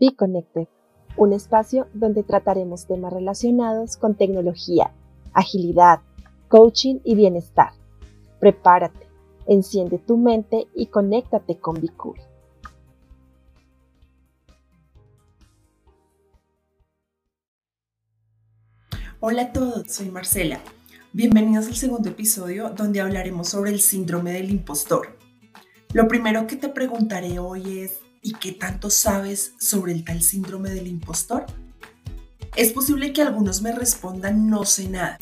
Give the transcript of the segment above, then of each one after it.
Be Connected, un espacio donde trataremos temas relacionados con tecnología, agilidad, coaching y bienestar. Prepárate, enciende tu mente y conéctate con Cool. Hola a todos, soy Marcela. Bienvenidos al segundo episodio donde hablaremos sobre el síndrome del impostor. Lo primero que te preguntaré hoy es, ¿y qué tanto sabes sobre el tal síndrome del impostor? Es posible que algunos me respondan no sé nada,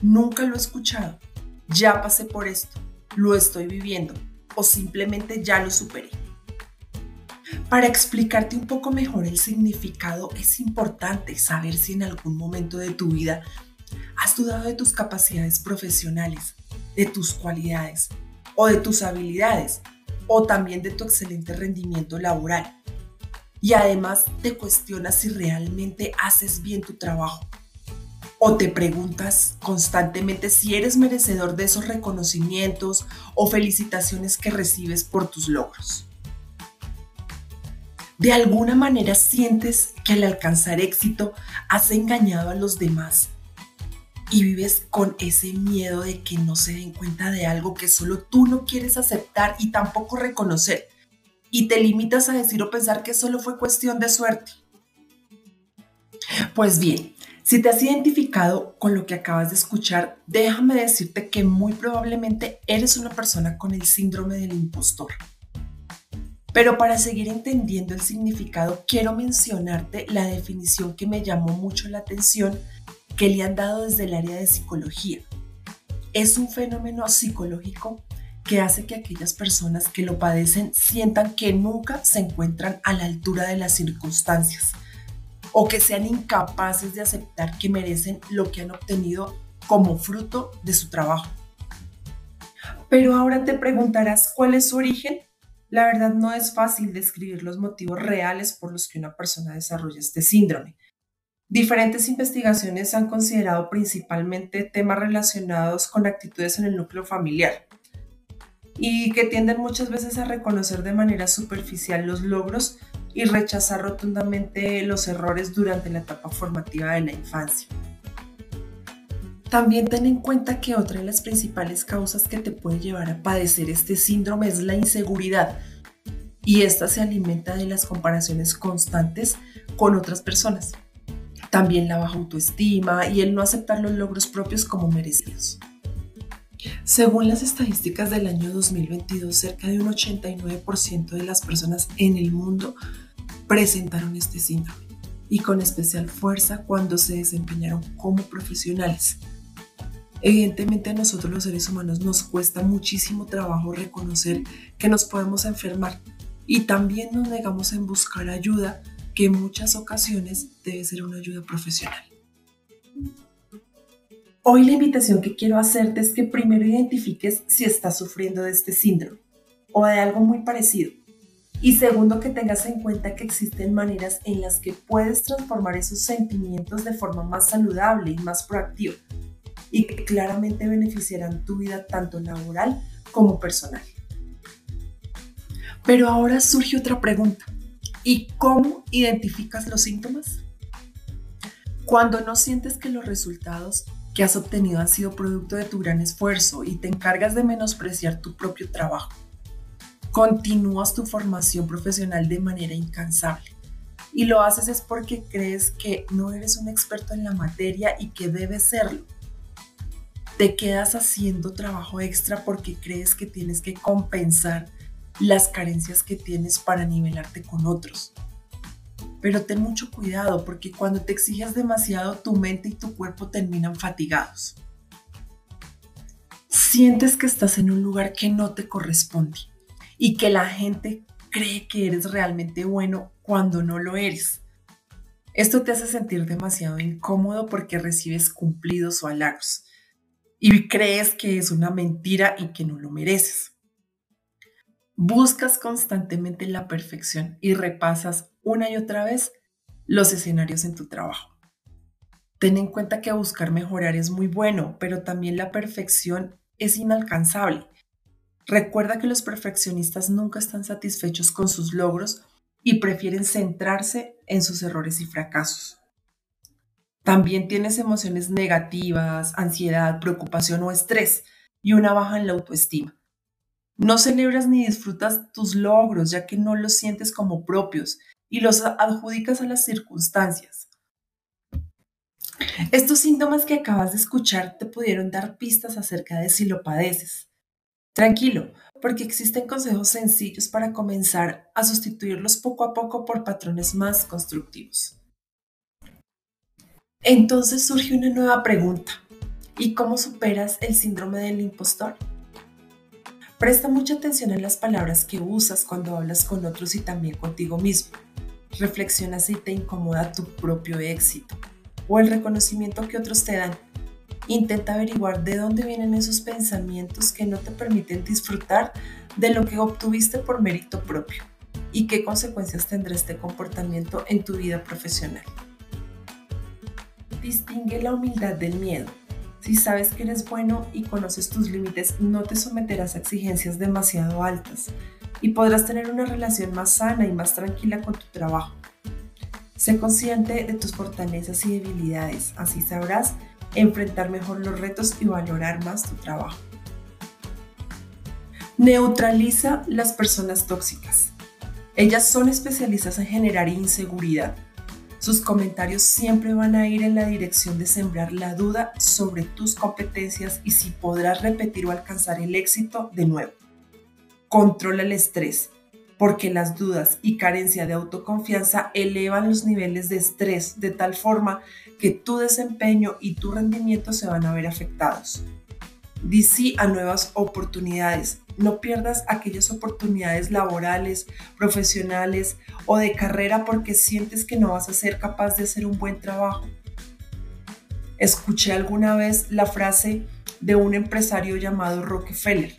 nunca lo he escuchado, ya pasé por esto, lo estoy viviendo o simplemente ya lo superé. Para explicarte un poco mejor el significado es importante saber si en algún momento de tu vida has dudado de tus capacidades profesionales, de tus cualidades o de tus habilidades o también de tu excelente rendimiento laboral. Y además te cuestionas si realmente haces bien tu trabajo. O te preguntas constantemente si eres merecedor de esos reconocimientos o felicitaciones que recibes por tus logros. De alguna manera sientes que al alcanzar éxito has engañado a los demás y vives con ese miedo de que no se den cuenta de algo que solo tú no quieres aceptar y tampoco reconocer. Y te limitas a decir o pensar que solo fue cuestión de suerte. Pues bien, si te has identificado con lo que acabas de escuchar, déjame decirte que muy probablemente eres una persona con el síndrome del impostor. Pero para seguir entendiendo el significado, quiero mencionarte la definición que me llamó mucho la atención que le han dado desde el área de psicología. Es un fenómeno psicológico que hace que aquellas personas que lo padecen sientan que nunca se encuentran a la altura de las circunstancias o que sean incapaces de aceptar que merecen lo que han obtenido como fruto de su trabajo. Pero ahora te preguntarás cuál es su origen. La verdad no es fácil describir los motivos reales por los que una persona desarrolla este síndrome. Diferentes investigaciones han considerado principalmente temas relacionados con actitudes en el núcleo familiar y que tienden muchas veces a reconocer de manera superficial los logros y rechazar rotundamente los errores durante la etapa formativa de la infancia. También ten en cuenta que otra de las principales causas que te puede llevar a padecer este síndrome es la inseguridad y esta se alimenta de las comparaciones constantes con otras personas también la baja autoestima y el no aceptar los logros propios como merecidos. Según las estadísticas del año 2022, cerca de un 89% de las personas en el mundo presentaron este síndrome y con especial fuerza cuando se desempeñaron como profesionales. Evidentemente a nosotros los seres humanos nos cuesta muchísimo trabajo reconocer que nos podemos enfermar y también nos negamos en buscar ayuda que en muchas ocasiones debe ser una ayuda profesional. Hoy la invitación que quiero hacerte es que primero identifiques si estás sufriendo de este síndrome o de algo muy parecido. Y segundo, que tengas en cuenta que existen maneras en las que puedes transformar esos sentimientos de forma más saludable y más proactiva y que claramente beneficiarán tu vida tanto laboral como personal. Pero ahora surge otra pregunta. ¿Y cómo identificas los síntomas? Cuando no sientes que los resultados que has obtenido han sido producto de tu gran esfuerzo y te encargas de menospreciar tu propio trabajo. Continúas tu formación profesional de manera incansable y lo haces es porque crees que no eres un experto en la materia y que debes serlo. Te quedas haciendo trabajo extra porque crees que tienes que compensar las carencias que tienes para nivelarte con otros. Pero ten mucho cuidado porque cuando te exiges demasiado tu mente y tu cuerpo terminan fatigados. Sientes que estás en un lugar que no te corresponde y que la gente cree que eres realmente bueno cuando no lo eres. Esto te hace sentir demasiado incómodo porque recibes cumplidos o halagos y crees que es una mentira y que no lo mereces. Buscas constantemente la perfección y repasas una y otra vez los escenarios en tu trabajo. Ten en cuenta que buscar mejorar es muy bueno, pero también la perfección es inalcanzable. Recuerda que los perfeccionistas nunca están satisfechos con sus logros y prefieren centrarse en sus errores y fracasos. También tienes emociones negativas, ansiedad, preocupación o estrés y una baja en la autoestima. No celebras ni disfrutas tus logros ya que no los sientes como propios y los adjudicas a las circunstancias. Estos síntomas que acabas de escuchar te pudieron dar pistas acerca de si lo padeces. Tranquilo, porque existen consejos sencillos para comenzar a sustituirlos poco a poco por patrones más constructivos. Entonces surge una nueva pregunta. ¿Y cómo superas el síndrome del impostor? Presta mucha atención en las palabras que usas cuando hablas con otros y también contigo mismo. Reflexiona si te incomoda tu propio éxito o el reconocimiento que otros te dan. Intenta averiguar de dónde vienen esos pensamientos que no te permiten disfrutar de lo que obtuviste por mérito propio y qué consecuencias tendrá este comportamiento en tu vida profesional. Distingue la humildad del miedo. Si sabes que eres bueno y conoces tus límites, no te someterás a exigencias demasiado altas y podrás tener una relación más sana y más tranquila con tu trabajo. Sé consciente de tus fortalezas y debilidades, así sabrás enfrentar mejor los retos y valorar más tu trabajo. Neutraliza las personas tóxicas. Ellas son especialistas en generar inseguridad. Sus comentarios siempre van a ir en la dirección de sembrar la duda sobre tus competencias y si podrás repetir o alcanzar el éxito de nuevo. Controla el estrés porque las dudas y carencia de autoconfianza elevan los niveles de estrés de tal forma que tu desempeño y tu rendimiento se van a ver afectados. Di sí a nuevas oportunidades. No pierdas aquellas oportunidades laborales, profesionales o de carrera porque sientes que no vas a ser capaz de hacer un buen trabajo. Escuché alguna vez la frase de un empresario llamado Rockefeller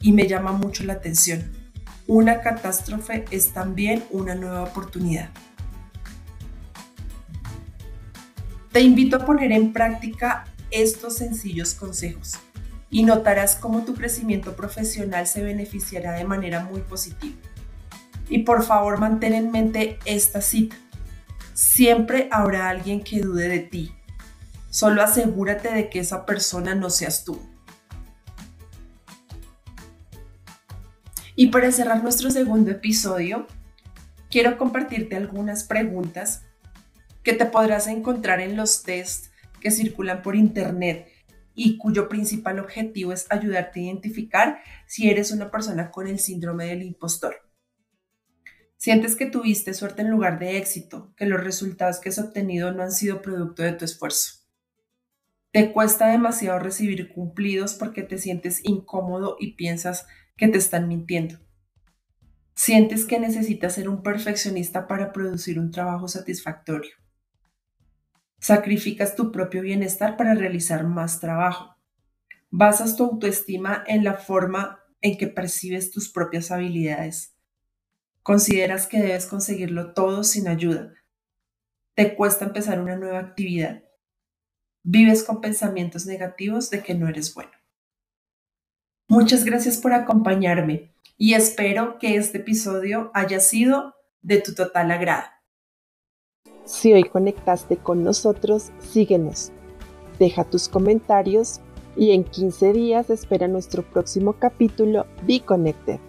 y me llama mucho la atención una catástrofe es también una nueva oportunidad. Te invito a poner en práctica estos sencillos consejos y notarás cómo tu crecimiento profesional se beneficiará de manera muy positiva. Y por favor mantén en mente esta cita. Siempre habrá alguien que dude de ti. Solo asegúrate de que esa persona no seas tú. Y para cerrar nuestro segundo episodio, quiero compartirte algunas preguntas que te podrás encontrar en los tests que circulan por internet y cuyo principal objetivo es ayudarte a identificar si eres una persona con el síndrome del impostor. Sientes que tuviste suerte en lugar de éxito, que los resultados que has obtenido no han sido producto de tu esfuerzo. Te cuesta demasiado recibir cumplidos porque te sientes incómodo y piensas que te están mintiendo. Sientes que necesitas ser un perfeccionista para producir un trabajo satisfactorio. Sacrificas tu propio bienestar para realizar más trabajo. Basas tu autoestima en la forma en que percibes tus propias habilidades. Consideras que debes conseguirlo todo sin ayuda. Te cuesta empezar una nueva actividad. Vives con pensamientos negativos de que no eres bueno. Muchas gracias por acompañarme y espero que este episodio haya sido de tu total agrado. Si hoy conectaste con nosotros, síguenos, deja tus comentarios y en 15 días espera nuestro próximo capítulo Be Connected.